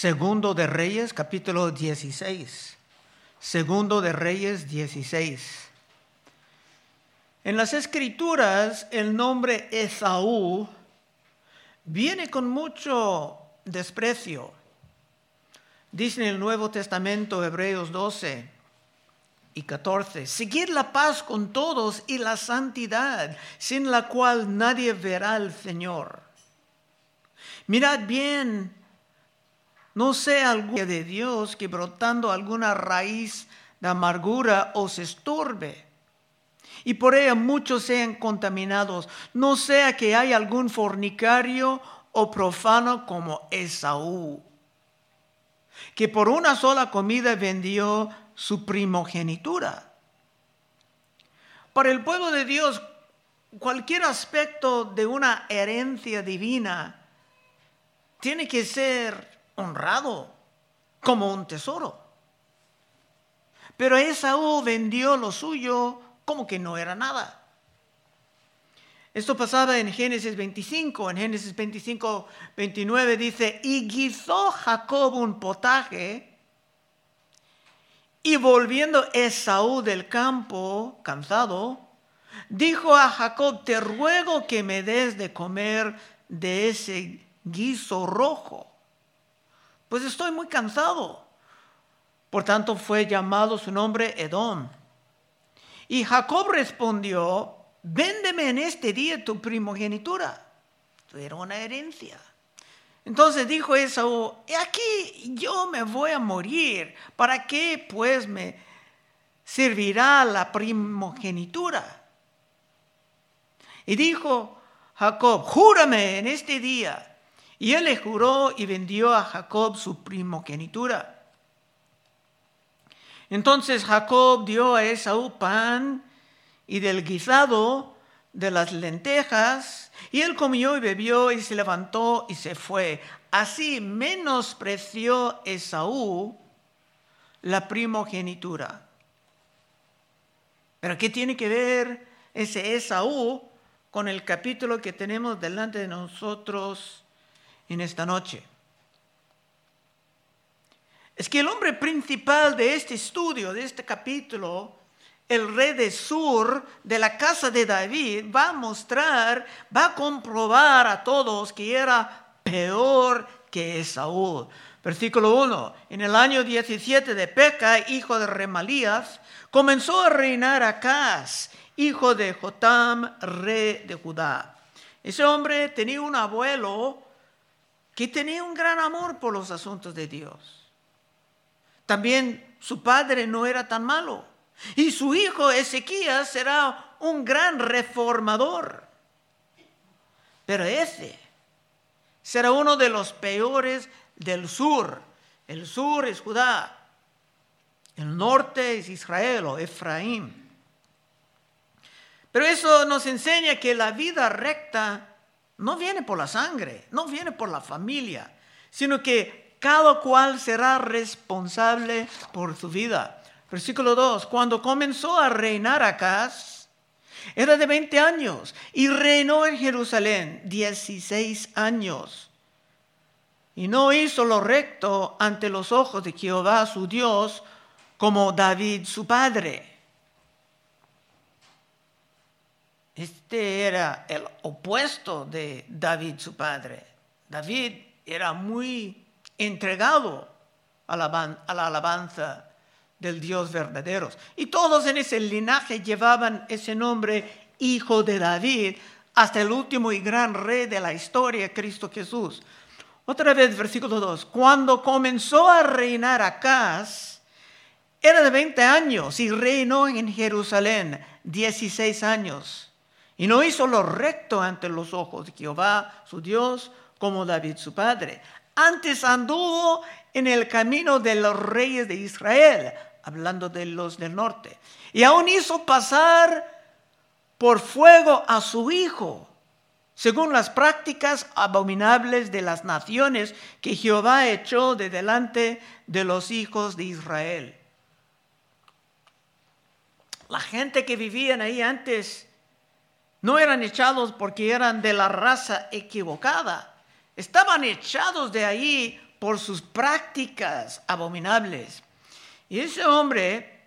Segundo de Reyes, capítulo 16. Segundo de Reyes 16. En las escrituras el nombre Esaú viene con mucho desprecio. Dice en el Nuevo Testamento, Hebreos 12 y 14, seguir la paz con todos y la santidad, sin la cual nadie verá al Señor. Mirad bien, no sea alguna de Dios que brotando alguna raíz de amargura os estorbe y por ella muchos sean contaminados. No sea que haya algún fornicario o profano como Esaú, que por una sola comida vendió su primogenitura. Para el pueblo de Dios, cualquier aspecto de una herencia divina tiene que ser honrado como un tesoro. Pero Esaú vendió lo suyo como que no era nada. Esto pasaba en Génesis 25. En Génesis 25, 29 dice, y guisó Jacob un potaje, y volviendo Esaú del campo, cansado, dijo a Jacob, te ruego que me des de comer de ese guiso rojo, pues estoy muy cansado. Por tanto fue llamado su nombre Edom. Y Jacob respondió, véndeme en este día tu primogenitura. Era una herencia. Entonces dijo Esaú, aquí yo me voy a morir. ¿Para qué pues me servirá la primogenitura? Y dijo Jacob, júrame en este día. Y él le juró y vendió a Jacob su primogenitura. Entonces Jacob dio a Esaú pan y del guisado de las lentejas, y él comió y bebió y se levantó y se fue. Así menospreció Esaú la primogenitura. Pero ¿qué tiene que ver ese Esaú con el capítulo que tenemos delante de nosotros en esta noche? es que el hombre principal de este estudio, de este capítulo, el rey de Sur, de la casa de David, va a mostrar, va a comprobar a todos que era peor que Saúl. Versículo 1. En el año 17 de Peca, hijo de Remalías, comenzó a reinar Acaz, hijo de Jotam, rey de Judá. Ese hombre tenía un abuelo que tenía un gran amor por los asuntos de Dios. También su padre no era tan malo. Y su hijo Ezequías será un gran reformador. Pero ese será uno de los peores del sur. El sur es Judá. El norte es Israel o Efraín. Pero eso nos enseña que la vida recta no viene por la sangre, no viene por la familia, sino que cada cual será responsable por su vida. Versículo 2, cuando comenzó a reinar Acaz, era de 20 años y reinó en Jerusalén 16 años. Y no hizo lo recto ante los ojos de Jehová su Dios como David su padre. Este era el opuesto de David su padre. David era muy entregado a la, alabanza del Dios verdadero. Y todos en ese linaje llevaban ese nombre, Hijo de David, hasta el último y gran rey de la historia, Cristo Jesús. Otra vez, versículo 2. Cuando comenzó a reinar Acaz, era de 20 años y reinó en Jerusalén 16 años. Y no hizo lo recto ante los ojos de Jehová, su Dios, como David su padre. Antes anduvo en el camino de los reyes de Israel, hablando de los del norte. Y aún hizo pasar por fuego a su hijo, según las prácticas abominables de las naciones que Jehová echó de delante de los hijos de Israel. La gente que vivían ahí antes no eran echados porque eran de la raza equivocada, Estaban echados de ahí por sus prácticas abominables. Y ese hombre,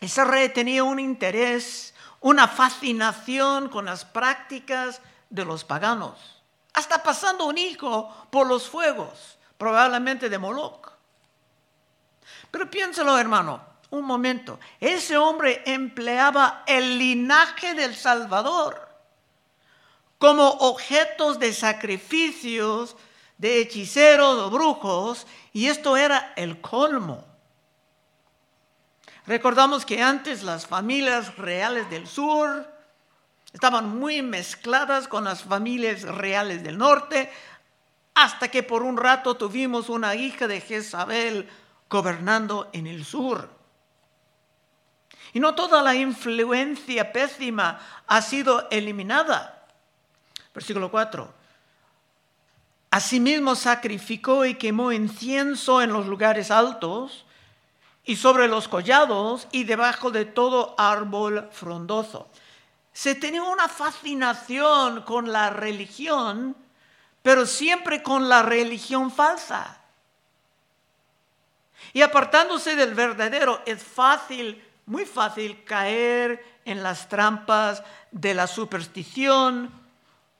ese rey tenía un interés, una fascinación con las prácticas de los paganos, hasta pasando un hijo por los fuegos, probablemente de Moloch. Pero piénsalo, hermano, un momento. Ese hombre empleaba el linaje del Salvador como objetos de sacrificios de hechiceros o brujos, y esto era el colmo. Recordamos que antes las familias reales del sur estaban muy mezcladas con las familias reales del norte, hasta que por un rato tuvimos una hija de Jezabel gobernando en el sur. Y no toda la influencia pésima ha sido eliminada. Versículo 4. Asimismo sacrificó y quemó incienso en los lugares altos y sobre los collados y debajo de todo árbol frondoso. Se tenía una fascinación con la religión, pero siempre con la religión falsa. Y apartándose del verdadero, es fácil, muy fácil caer en las trampas de la superstición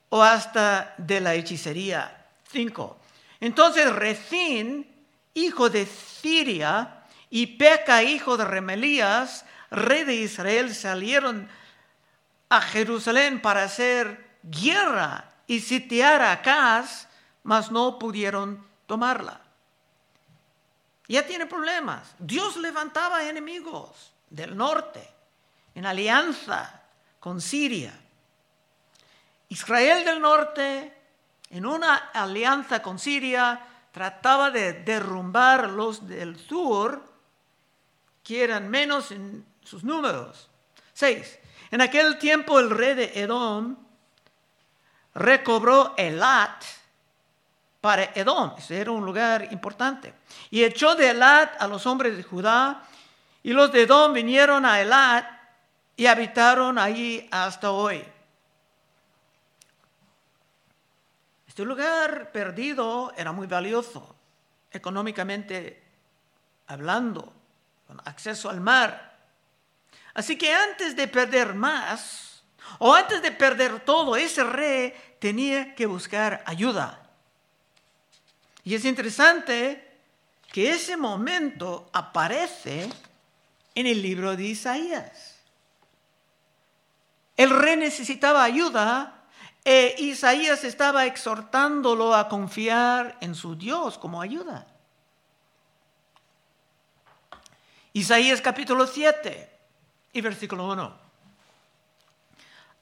o hasta de la hechicería. 5. Entonces Rezín, hijo de Siria, y Peca, hijo de Remelías, rey de Israel, salieron a Jerusalén para hacer guerra y sitiar a Acaz, mas no pudieron tomarla. Ya tiene problemas. Dios levantaba enemigos del norte en alianza con Siria. Israel del norte en una alianza con Siria, trataba de derrumbar los del sur, que eran menos en sus números. Seis. En aquel tiempo el rey de Edom recobró Elat para Edom, ese era un lugar importante, y echó de Elat a los hombres de Judá, y los de Edom vinieron a Elat y habitaron allí hasta hoy. Este lugar perdido era muy valioso, económicamente hablando, con acceso al mar. Así que antes de perder más, o antes de perder todo, ese rey tenía que buscar ayuda. Y es interesante que ese momento aparece en el libro de Isaías. El rey necesitaba ayuda e Isaías estaba exhortándolo a confiar en su Dios como ayuda. Isaías capítulo 7 y versículo 1.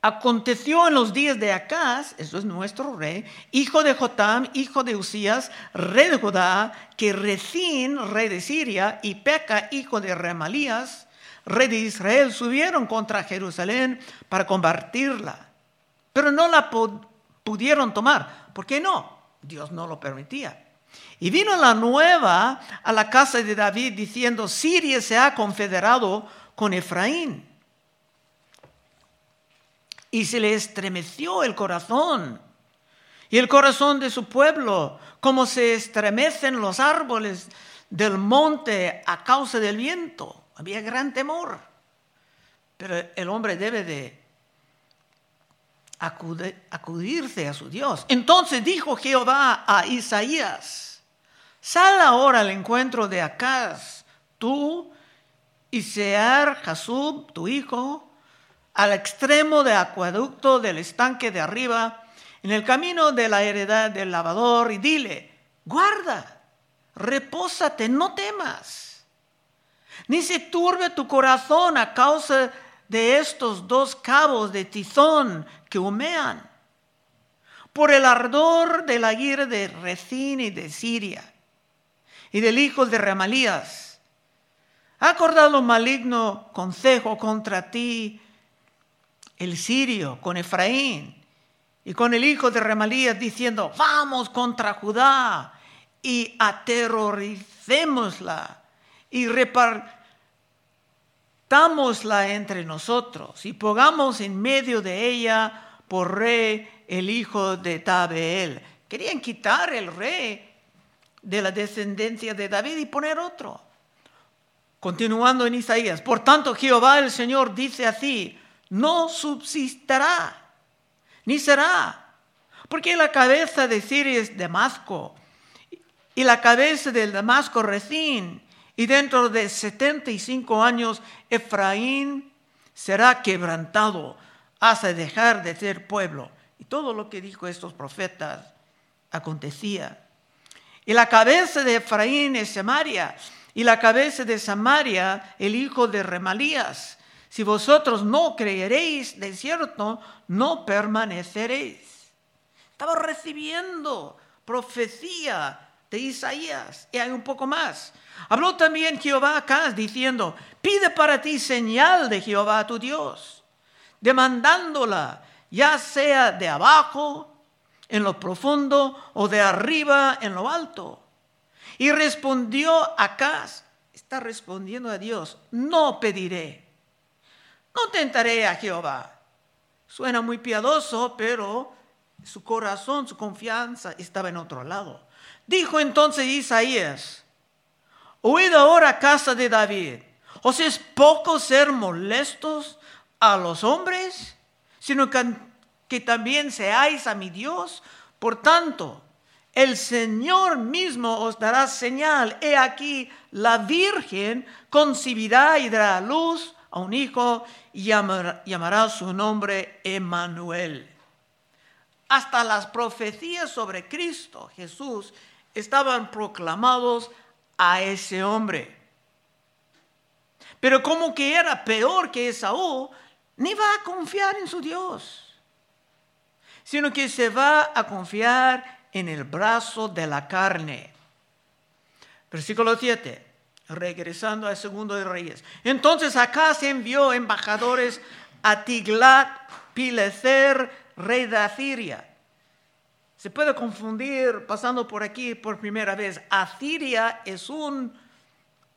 Aconteció en los días de Acaz, eso es nuestro rey, hijo de Jotam, hijo de Usías, rey de Judá, que Rezín, rey de Siria, y Peca, hijo de Remalías, rey de Israel, subieron contra Jerusalén para combatirla pero no la pudieron tomar. ¿Por qué no? Dios no lo permitía. Y vino la nueva a la casa de David diciendo, Siria se ha confederado con Efraín. Y se le estremeció el corazón y el corazón de su pueblo, como se estremecen los árboles del monte a causa del viento. Había gran temor. Pero el hombre debe de acudirse a su Dios. Entonces dijo Jehová a Isaías, sal ahora al encuentro de Acaz, tú y Sear Jasub, tu hijo, al extremo de acueducto del estanque de arriba, en el camino de la heredad del lavador, y dile, guarda, repósate, no temas, ni se turbe tu corazón a causa de estos dos cabos de tizón que humean, por el ardor de la ira de Recín y de Siria, y del hijo de Remalías. Ha acordado maligno consejo contra ti el sirio con Efraín y con el hijo de Remalías diciendo, vamos contra Judá y aterroricémosla y repartimos Dámosla entre nosotros y pongamos en medio de ella por rey el hijo de Tabeel. Querían quitar el rey de la descendencia de David y poner otro. Continuando en Isaías, por tanto Jehová el Señor dice así, no subsistirá, ni será, porque la cabeza de Siria es Damasco, y la cabeza del Damasco Recín, y dentro de setenta y cinco años Efraín será quebrantado hasta dejar de ser pueblo. Y todo lo que dijo estos profetas acontecía. Y la cabeza de Efraín es Samaria, y la cabeza de Samaria el hijo de Remalías. Si vosotros no creeréis, de cierto, no permaneceréis. Estaba recibiendo profecía de Isaías. Y hay un poco más. Habló también Jehová acá diciendo, pide para ti señal de Jehová tu Dios, demandándola, ya sea de abajo, en lo profundo, o de arriba, en lo alto. Y respondió Acaz, está respondiendo a Dios, no pediré, no tentaré a Jehová. Suena muy piadoso, pero su corazón, su confianza estaba en otro lado. Dijo entonces Isaías, oíd ahora casa de David, ¿os es poco ser molestos a los hombres, sino que, también seáis a mi Dios? Por tanto, el Señor mismo os dará señal. He aquí, la Virgen concebirá y dará luz a un hijo y llamará, su nombre Emmanuel. Hasta las profecías sobre Cristo Jesús estaban proclamados a ese hombre. Pero como que era peor que Esaú, ni va a confiar en su Dios, sino que se va a confiar en el brazo de la carne. Versículo 7, regresando al segundo de Reyes. Entonces acá se envió embajadores a Tiglat Pileser, rey de Asiria. Se puede confundir pasando por aquí por primera vez. Asiria es un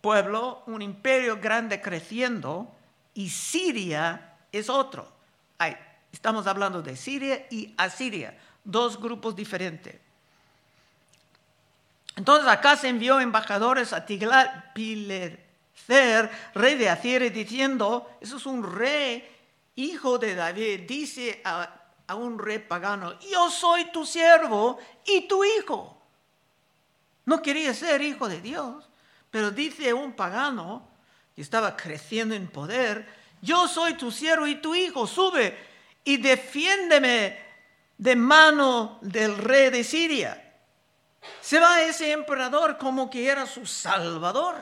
pueblo, un imperio grande creciendo, y Siria es otro. estamos hablando de Siria y Asiria dos grupos diferentes. Entonces acá se envió embajadores a Tiglat-Pileser, rey de Asiria, diciendo, eso es un rey, hijo de David, dice a, a un rey pagano, yo soy tu siervo y tu hijo. No quería ser hijo de Dios, pero dice un pagano, que estaba creciendo en poder, yo soy tu siervo y tu hijo, sube y defiéndeme de mano del rey de Siria. Se va ese emperador como que era su salvador.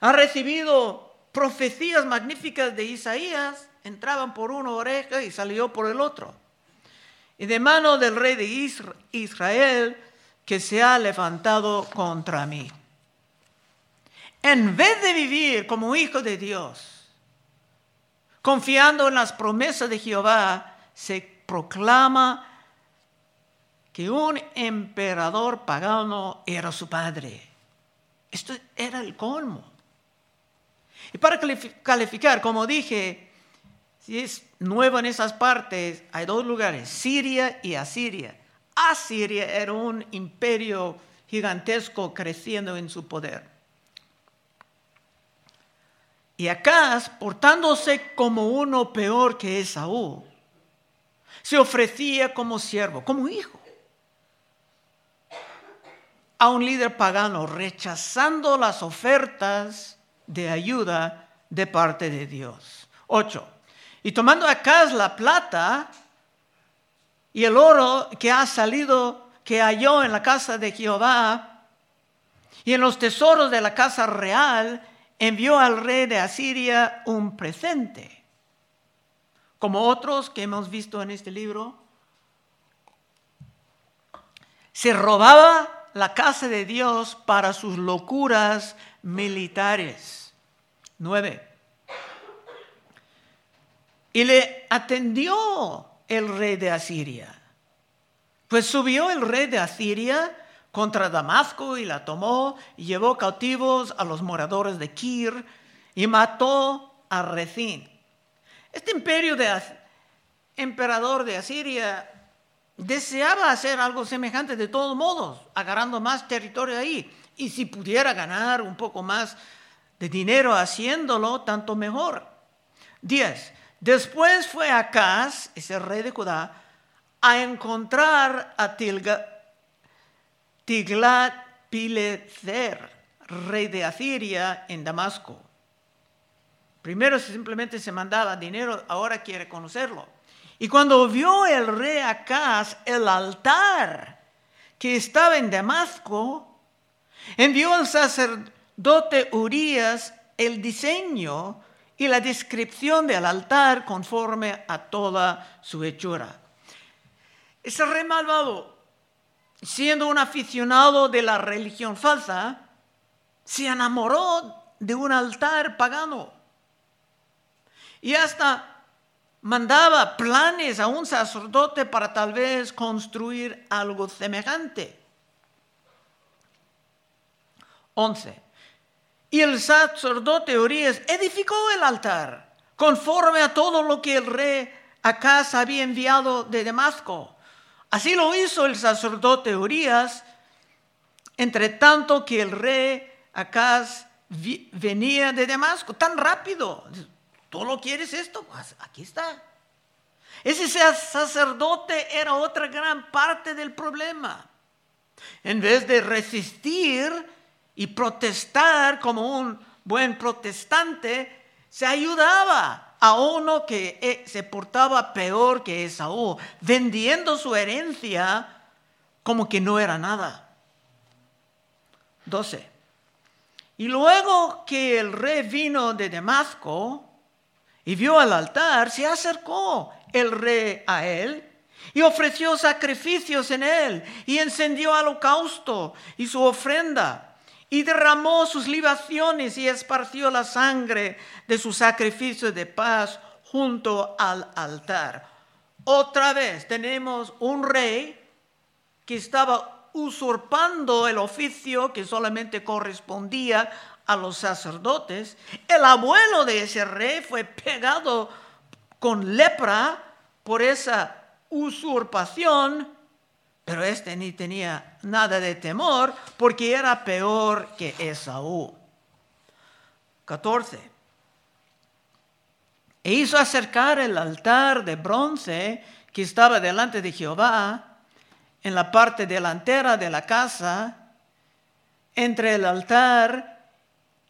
Ha recibido profecías magníficas de Isaías, entraban por una oreja y salió por el otro. Y de mano del rey de Israel que se ha levantado contra mí. En vez de vivir como hijo de Dios, confiando en las promesas de Jehová, se proclama que un emperador pagano era su padre. Esto era el colmo. Y para calificar, como dije, si es nuevo en esas partes, hay dos lugares, Siria y Asiria. Asiria era un imperio gigantesco creciendo en su poder. Y acá, portándose como uno peor que Esaú, se ofrecía como siervo, como hijo, a un líder pagano, rechazando las ofertas de ayuda de parte de Dios. Ocho. Y tomando acá la plata y el oro que ha salido, que halló en la casa de Jehová y en los tesoros de la casa real, envió al rey de Asiria un presente como otros que hemos visto en este libro, se robaba la casa de Dios para sus locuras militares. Nueve. Y le atendió el rey de Asiria. Pues subió el rey de Asiria contra Damasco y la tomó y llevó cautivos a los moradores de Kir y mató a Rezín este imperio de emperador de Asiria deseaba hacer algo semejante de todos modos, agarrando más territorio ahí. Y si pudiera ganar un poco más de dinero haciéndolo, tanto mejor. 10. Después fue Acaz, ese rey de Judá, a encontrar a Tiglat-Pileser, rey de Asiria, en Damasco. Primero simplemente se mandaba dinero, ahora quiere conocerlo. Y cuando vio el rey Acaz el altar que estaba en Damasco, envió al sacerdote Urias el diseño y la descripción del altar conforme a toda su hechura. Ese rey malvado, siendo un aficionado de la religión falsa, se enamoró de un altar pagano. Y hasta mandaba planes a un sacerdote para tal vez construir algo semejante. 11. Y el sacerdote Urias edificó el altar conforme a todo lo que el rey Acaz había enviado de Damasco. Así lo hizo el sacerdote Urias, entre tanto que el rey Acaz venía de Damasco, tan rápido. ¿Tú lo quieres esto? Pues aquí está. Ese sacerdote era otra gran parte del problema. En vez de resistir y protestar como un buen protestante, se ayudaba a uno que eh, se portaba peor que Esaú, vendiendo su herencia como que no era nada. 12. Y luego que el rey vino de Damasco, y vio al altar, se acercó el rey a él y ofreció sacrificios en él y encendió holocausto y su ofrenda y derramó sus libaciones y esparció la sangre de su sacrificio de paz junto al altar. Otra vez tenemos un rey que estaba usurpando el oficio que solamente correspondía a los sacerdotes. El abuelo de ese rey fue pegado con lepra por esa usurpación, pero este ni tenía nada de temor porque era peor que Esaú. 14. E hizo acercar el altar de bronce que estaba delante de Jehová en la parte delantera de la casa, entre el altar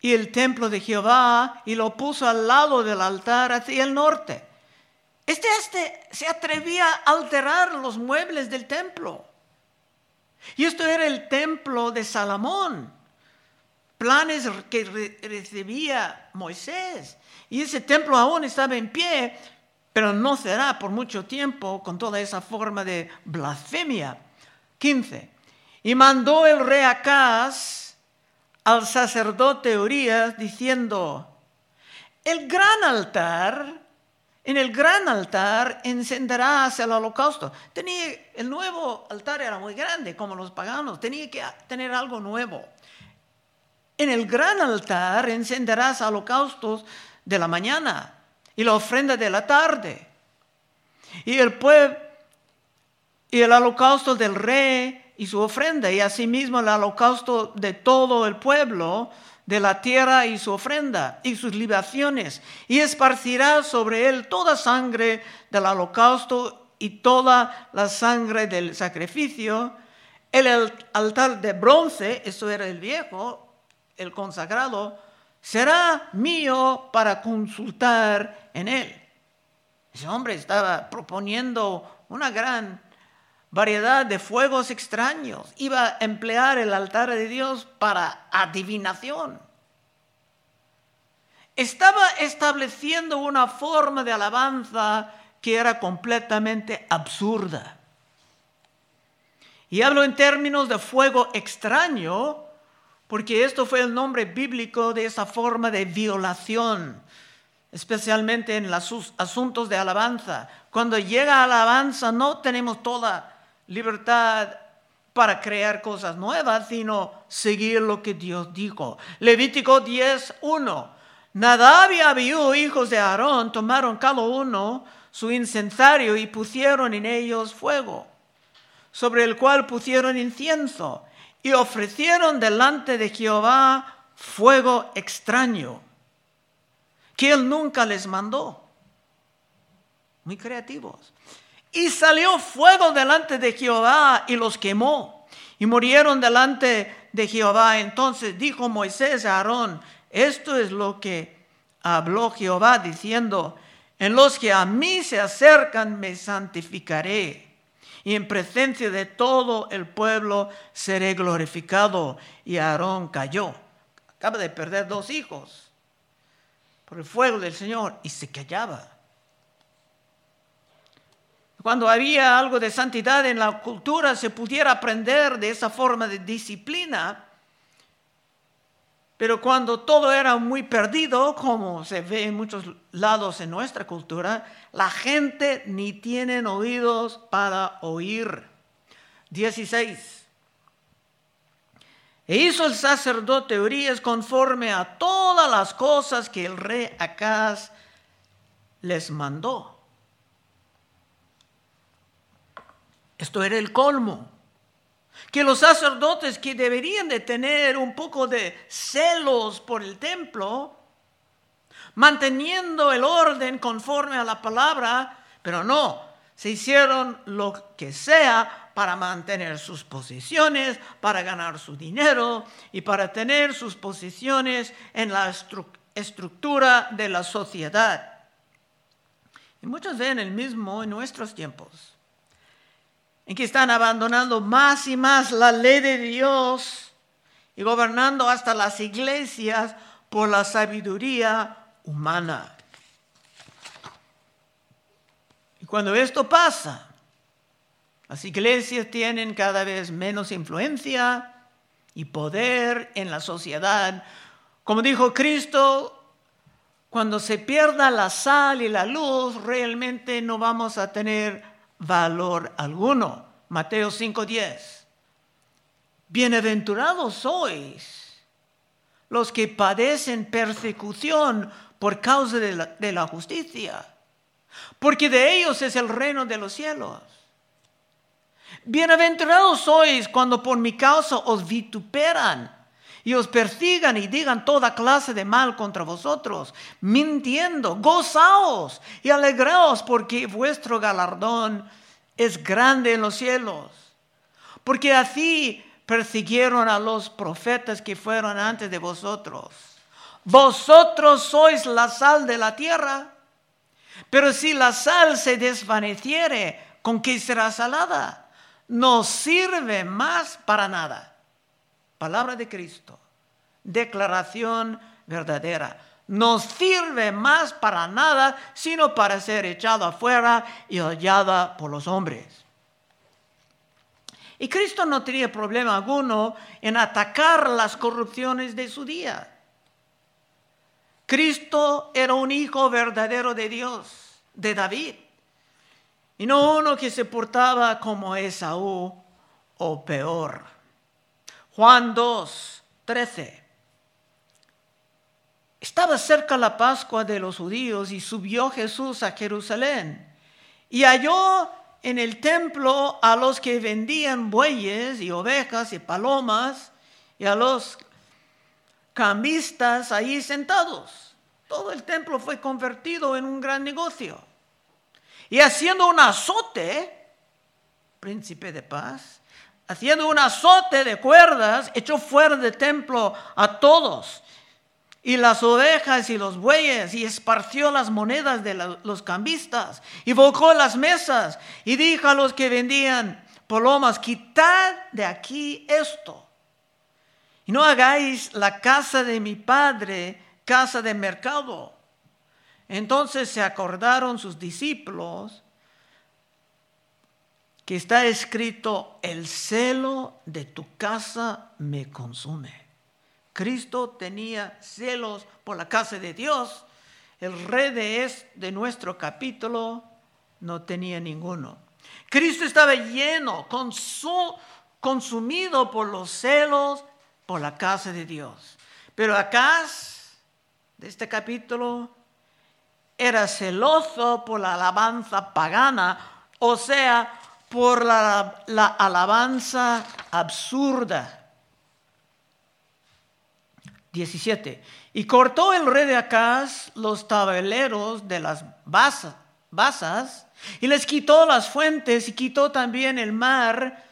y el templo de Jehová y lo puso al lado del altar hacia el norte. Este, este se atrevía a alterar los muebles del templo. Y esto era el templo de Salomón, planes que recibía Moisés. Y ese templo aún estaba en pie, pero no será por mucho tiempo con toda esa forma de blasfemia. 15. Y mandó el rey Acaz al sacerdote Urias diciendo, el gran altar, en el gran altar encenderás el holocausto. Tenía, el nuevo altar era muy grande, como los paganos, tenía que tener algo nuevo. En el gran altar encenderás holocaustos de la mañana y la ofrenda de la tarde. Y el pueblo y el holocausto del rey y su ofrenda, y asimismo el holocausto de todo el pueblo de la tierra y su ofrenda y sus libaciones, y esparcirá sobre él toda sangre del holocausto y toda la sangre del sacrificio. El altar de bronce, eso era el viejo, el consagrado, será mío para consultar en él. Ese hombre estaba proponiendo una gran variedad de fuegos extraños. Iba a emplear el altar de Dios para adivinación. Estaba estableciendo una forma de alabanza que era completamente absurda. Y hablo en términos de fuego extraño, porque esto fue el nombre bíblico de esa forma de violación, especialmente en los asuntos de alabanza. Cuando llega alabanza no tenemos toda libertad para crear cosas nuevas, sino seguir lo que Dios dijo. Levítico 10.1. Nadab y Abiú, hijos de Aarón, tomaron cada uno su incensario y pusieron en ellos fuego. sobre el cual pusieron incienso y ofrecieron delante de Jehová fuego extraño, que él nunca les mandó. Muy creativos. Y salió fuego delante de Jehová y los quemó. Y murieron delante de Jehová. Entonces dijo Moisés a Aarón, esto es lo que habló Jehová diciendo, en los que a mí se acercan me santificaré y en presencia de todo el pueblo seré glorificado. Y Aarón cayó. Acaba de perder dos hijos por el fuego del Señor y se callaba. Cuando había algo de santidad en la cultura, se pudiera aprender de esa forma de disciplina. Pero cuando todo era muy perdido, como se ve en muchos lados en nuestra cultura, la gente ni tiene oídos para oír. 16. E hizo el sacerdote Urias conforme a todas las cosas que el rey Acaz les mandó. Esto era el colmo. Que los sacerdotes que deberían de tener un poco de celos por el templo, manteniendo el orden conforme a la palabra, pero no, se hicieron lo que sea para mantener sus posiciones, para ganar su dinero y para tener sus posiciones en la estructura de la sociedad. Y muchos ven el mismo en nuestros tiempos en que están abandonando más y más la ley de Dios y gobernando hasta las iglesias por la sabiduría humana. Y cuando esto pasa, las iglesias tienen cada vez menos influencia y poder en la sociedad. Como dijo Cristo, cuando se pierda la sal y la luz, realmente no vamos a tener valor alguno. Mateo 5:10. Bienaventurados sois los que padecen persecución por causa de la, de la, justicia, porque de ellos es el reino de los cielos. Bienaventurados sois cuando por mi causa os vituperan y os persigan y digan toda clase de mal contra vosotros, mintiendo, gozaos y alegraos porque vuestro galardón es grande en los cielos. Porque así persiguieron a los profetas que fueron antes de vosotros. Vosotros sois la sal de la tierra, pero si la sal se desvaneciere, ¿con qué será salada? No sirve más para nada palabra de Cristo, declaración verdadera. No sirve más para nada, sino para ser echado afuera y hallada por los hombres. Y Cristo no tenía problema alguno en atacar las corrupciones de su día. Cristo era un hijo verdadero de Dios, de David, y no uno que se portaba como Esaú o peor. Juan 2, 13. Estaba cerca la Pascua de los judíos y subió Jesús a Jerusalén y halló en el templo a los que vendían bueyes y ovejas y palomas y a los cambistas ahí sentados. Todo el templo fue convertido en un gran negocio. Y haciendo un azote, príncipe de paz, haciendo un azote de cuerdas, echó fuera del templo a todos, y las ovejas y los bueyes, y esparció las monedas de los cambistas, y volcó las mesas, y dijo a los que vendían palomas, quitad de aquí esto, y no hagáis la casa de mi padre casa de mercado. Entonces se acordaron sus discípulos que está escrito, el celo de tu casa me consume. Cristo tenía celos por la casa de Dios. El rey de, es, de nuestro capítulo no tenía ninguno. Cristo estaba lleno, consumido por los celos por la casa de Dios. Pero acá, de este capítulo, era celoso por la alabanza pagana, o sea, por la, la alabanza absurda. 17. Y cortó el rey de Acaz los tableros de las basas y les quitó las fuentes y quitó también el mar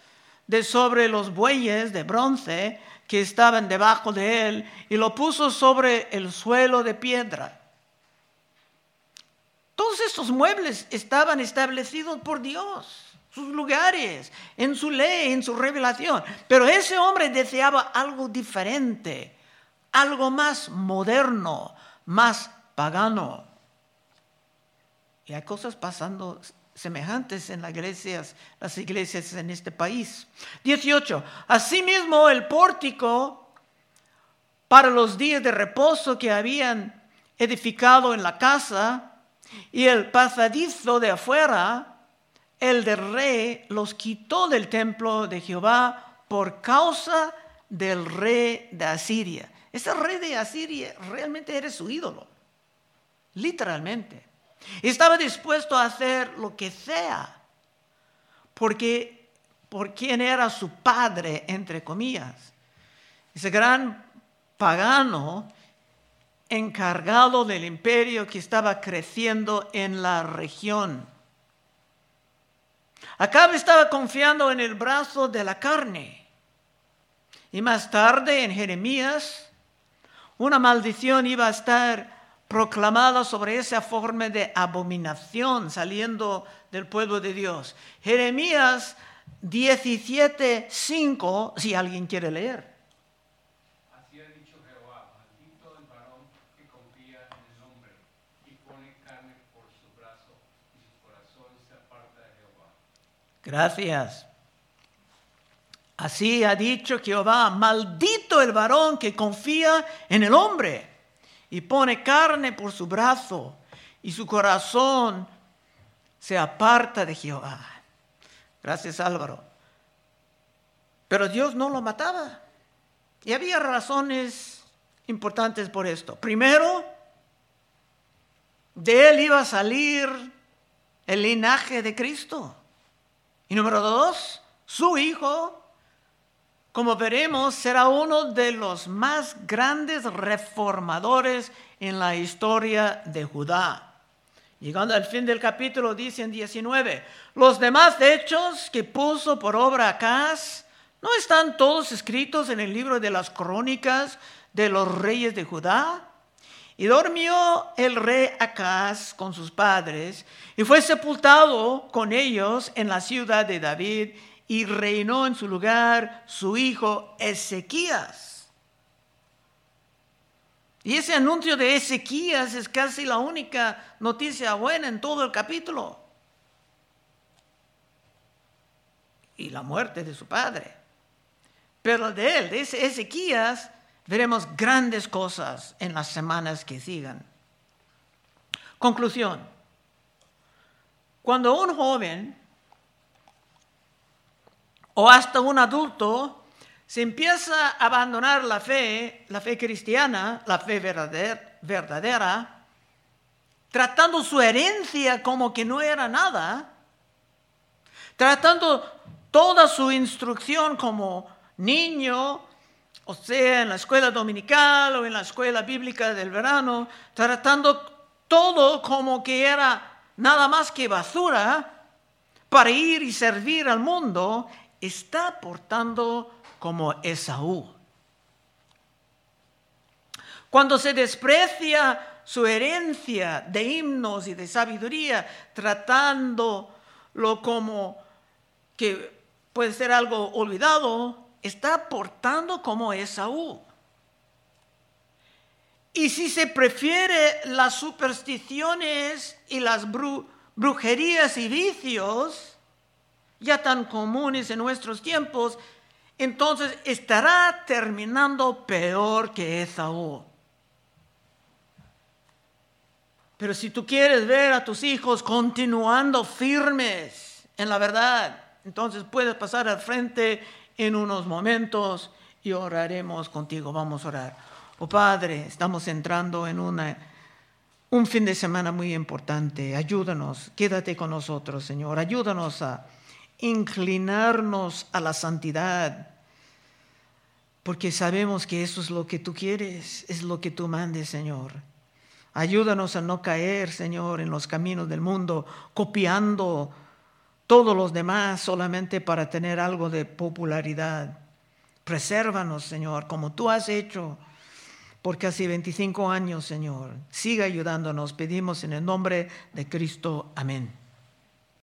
de sobre los bueyes de bronce que estaban debajo de él y lo puso sobre el suelo de piedra. Todos estos muebles estaban establecidos por Dios, sus lugares, en su ley, en su revelación. Pero ese hombre deseaba algo diferente, algo más moderno, más pagano. Y hay cosas pasando semejantes en las iglesias, las iglesias en este país. 18. Asimismo, el pórtico para los días de reposo que habían edificado en la casa y el pasadizo de afuera, el del rey los quitó del templo de Jehová por causa del rey de Asiria. Ese rey de Asiria realmente era su ídolo, literalmente. Estaba dispuesto a hacer lo que sea, porque por quien era su padre, entre comillas. Ese gran pagano encargado del imperio que estaba creciendo en la región. Acab estaba confiando en el brazo de la carne. Y más tarde en Jeremías, una maldición iba a estar proclamada sobre esa forma de abominación saliendo del pueblo de Dios. Jeremías 17, 5, si alguien quiere leer. Así ha dicho Jehová, maldito el varón que confía en el hombre y pone carne por su brazo y su corazón se aparta de Jehová. Gracias. Así ha dicho Jehová, maldito el varón que confía en el hombre y pone carne por su brazo y su corazón se aparta de Jehová. Gracias Álvaro. Pero Dios no lo mataba. Y había razones importantes por esto. Primero, de él iba a salir el linaje de Cristo. Y número dos, su hijo como veremos, será uno de los más grandes reformadores en la historia de Judá. Llegando al fin del capítulo, dice en 19, los demás hechos que puso por obra Acaz, ¿no están todos escritos en el libro de las crónicas de los reyes de Judá? Y durmió el rey Acaz con sus padres y fue sepultado con ellos en la ciudad de David y reinó en su lugar su hijo Ezequías. Y ese anuncio de Ezequías es casi la única noticia buena en todo el capítulo. Y la muerte de su padre. Pero de él, de ese Ezequías, veremos grandes cosas en las semanas que sigan. Conclusión. Cuando un joven o hasta un adulto se empieza a abandonar la fe, la fe cristiana, la fe verdadera, tratando su herencia como que no era nada, tratando toda su instrucción como niño, o sea, en la escuela dominical o en la escuela bíblica del verano, tratando todo como que era nada más que basura para ir y servir al mundo, está portando como Esaú. Cuando se desprecia su herencia de himnos y de sabiduría, tratándolo como que puede ser algo olvidado, está portando como Esaú. Y si se prefiere las supersticiones y las brujerías y vicios, ya tan comunes en nuestros tiempos, entonces estará terminando peor que Esaú. Pero si tú quieres ver a tus hijos continuando firmes en la verdad, entonces puedes pasar al frente en unos momentos y oraremos contigo. Vamos a orar. Oh Padre, estamos entrando en un fin de semana muy importante. Ayúdanos, quédate con nosotros, Señor. Ayúdanos a inclinarnos a la santidad, porque sabemos que eso es lo que tú quieres, es lo que tú mandes, Señor. Ayúdanos a no caer, Señor, en los caminos del mundo, copiando todos los demás solamente para tener algo de popularidad. Presérvanos, Señor, como tú has hecho por casi 25 años, Señor. Siga ayudándonos, pedimos en el nombre de Cristo. Amén.